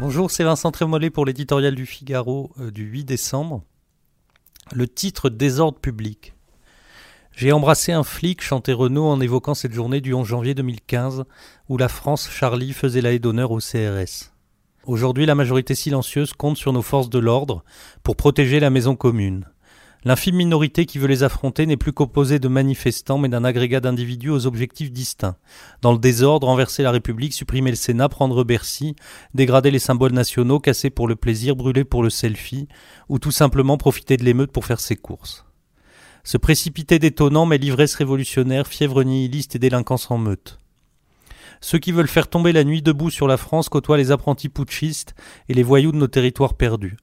Bonjour, c'est Vincent Trémollet pour l'éditorial du Figaro euh, du 8 décembre. Le titre Désordre public. J'ai embrassé un flic, chantait Renault en évoquant cette journée du 11 janvier 2015 où la France Charlie faisait la haie d'honneur au CRS. Aujourd'hui, la majorité silencieuse compte sur nos forces de l'ordre pour protéger la maison commune. L'infime minorité qui veut les affronter n'est plus composée de manifestants mais d'un agrégat d'individus aux objectifs distincts. Dans le désordre, renverser la République, supprimer le Sénat, prendre Bercy, dégrader les symboles nationaux, casser pour le plaisir, brûler pour le selfie, ou tout simplement profiter de l'émeute pour faire ses courses. Se précipiter d'étonnant mais l'ivresse révolutionnaire, fièvre nihiliste et délinquance en meute. Ceux qui veulent faire tomber la nuit debout sur la France côtoient les apprentis putschistes et les voyous de nos territoires perdus.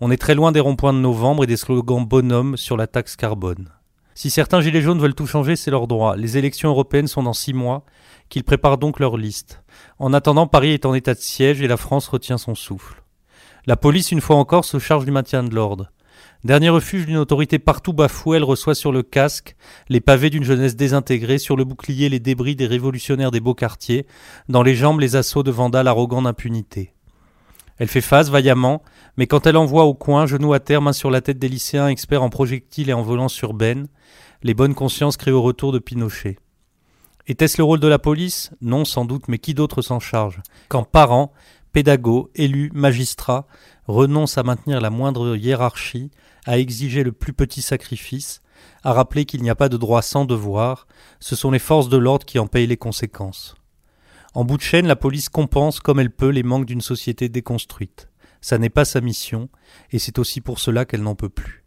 On est très loin des ronds-points de novembre et des slogans bonhommes sur la taxe carbone. Si certains gilets jaunes veulent tout changer, c'est leur droit. Les élections européennes sont dans six mois, qu'ils préparent donc leur liste. En attendant, Paris est en état de siège et la France retient son souffle. La police, une fois encore, se charge du maintien de l'ordre. Dernier refuge d'une autorité partout bafouée, elle reçoit sur le casque les pavés d'une jeunesse désintégrée, sur le bouclier les débris des révolutionnaires des beaux quartiers, dans les jambes les assauts de vandales arrogants d'impunité. Elle fait face vaillamment, mais quand elle envoie au coin, genoux à terre, main sur la tête des lycéens experts en projectiles et en violence urbaine, les bonnes consciences créent au retour de Pinochet. Était-ce le rôle de la police? Non, sans doute, mais qui d'autre s'en charge? Quand parents, pédagogues, élus, magistrats renoncent à maintenir la moindre hiérarchie, à exiger le plus petit sacrifice, à rappeler qu'il n'y a pas de droit sans devoir, ce sont les forces de l'ordre qui en payent les conséquences. En bout de chaîne, la police compense comme elle peut les manques d'une société déconstruite. Ça n'est pas sa mission, et c'est aussi pour cela qu'elle n'en peut plus.